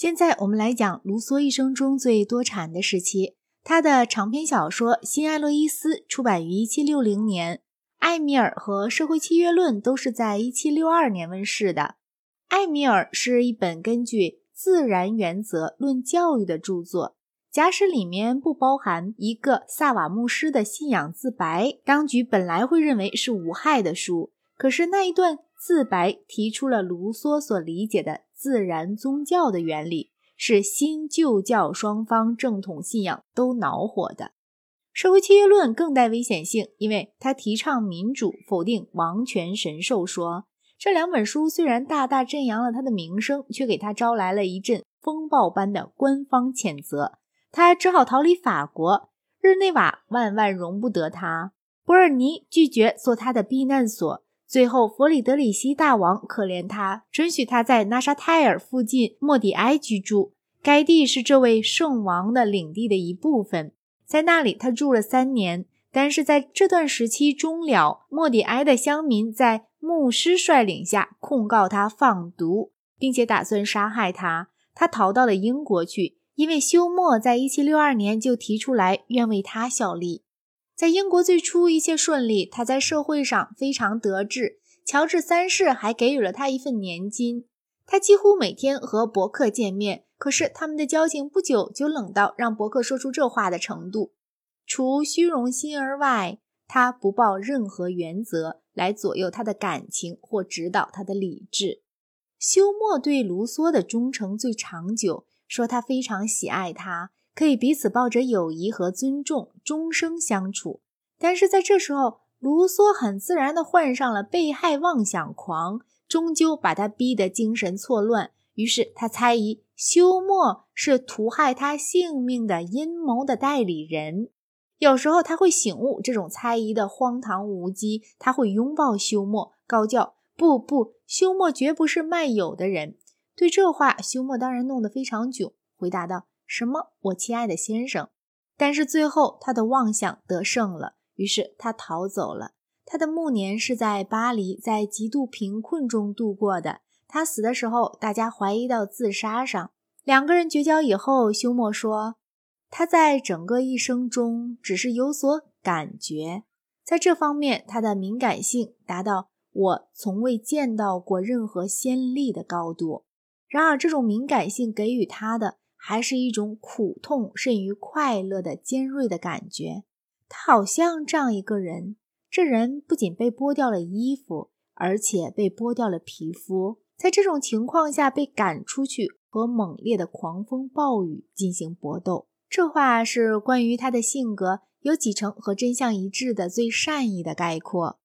现在我们来讲卢梭一生中最多产的时期。他的长篇小说《新爱洛伊斯》出版于1760年，《艾米尔》和《社会契约论》都是在1762年问世的。《艾米尔》是一本根据自然原则论教育的著作，假使里面不包含一个萨瓦牧师的信仰自白，当局本来会认为是无害的书。可是那一段自白提出了卢梭所理解的自然宗教的原理。是新旧教双方正统信仰都恼火的，社会契约论更带危险性，因为他提倡民主，否定王权神授说。这两本书虽然大大震扬了他的名声，却给他招来了一阵风暴般的官方谴责，他只好逃离法国。日内瓦万万容不得他，伯尔尼拒绝做他的避难所。最后，弗里德里希大王可怜他，准许他在纳沙泰尔附近莫迪埃居住。该地是这位圣王的领地的一部分，在那里他住了三年。但是在这段时期终了，莫迪埃的乡民在牧师率领下控告他放毒，并且打算杀害他。他逃到了英国去，因为休谟在1762年就提出来愿为他效力。在英国最初一切顺利，他在社会上非常得志。乔治三世还给予了他一份年金。他几乎每天和伯克见面，可是他们的交情不久就冷到让伯克说出这话的程度。除虚荣心而外，他不抱任何原则来左右他的感情或指导他的理智。休谟对卢梭的忠诚最长久，说他非常喜爱他。可以彼此抱着友谊和尊重终生相处，但是在这时候，卢梭很自然地患上了被害妄想狂，终究把他逼得精神错乱。于是他猜疑休谟是屠害他性命的阴谋的代理人。有时候他会醒悟这种猜疑的荒唐无稽，他会拥抱休谟，高叫：“不不，休谟绝不是卖友的人。”对这话，休谟当然弄得非常囧，回答道。什么，我亲爱的先生？但是最后他的妄想得胜了，于是他逃走了。他的暮年是在巴黎，在极度贫困中度过的。他死的时候，大家怀疑到自杀上。两个人绝交以后，休谟说，他在整个一生中只是有所感觉，在这方面他的敏感性达到我从未见到过任何先例的高度。然而，这种敏感性给予他的。还是一种苦痛甚于快乐的尖锐的感觉。他好像这样一个人，这人不仅被剥掉了衣服，而且被剥掉了皮肤。在这种情况下被赶出去，和猛烈的狂风暴雨进行搏斗。这话是关于他的性格有几成和真相一致的最善意的概括。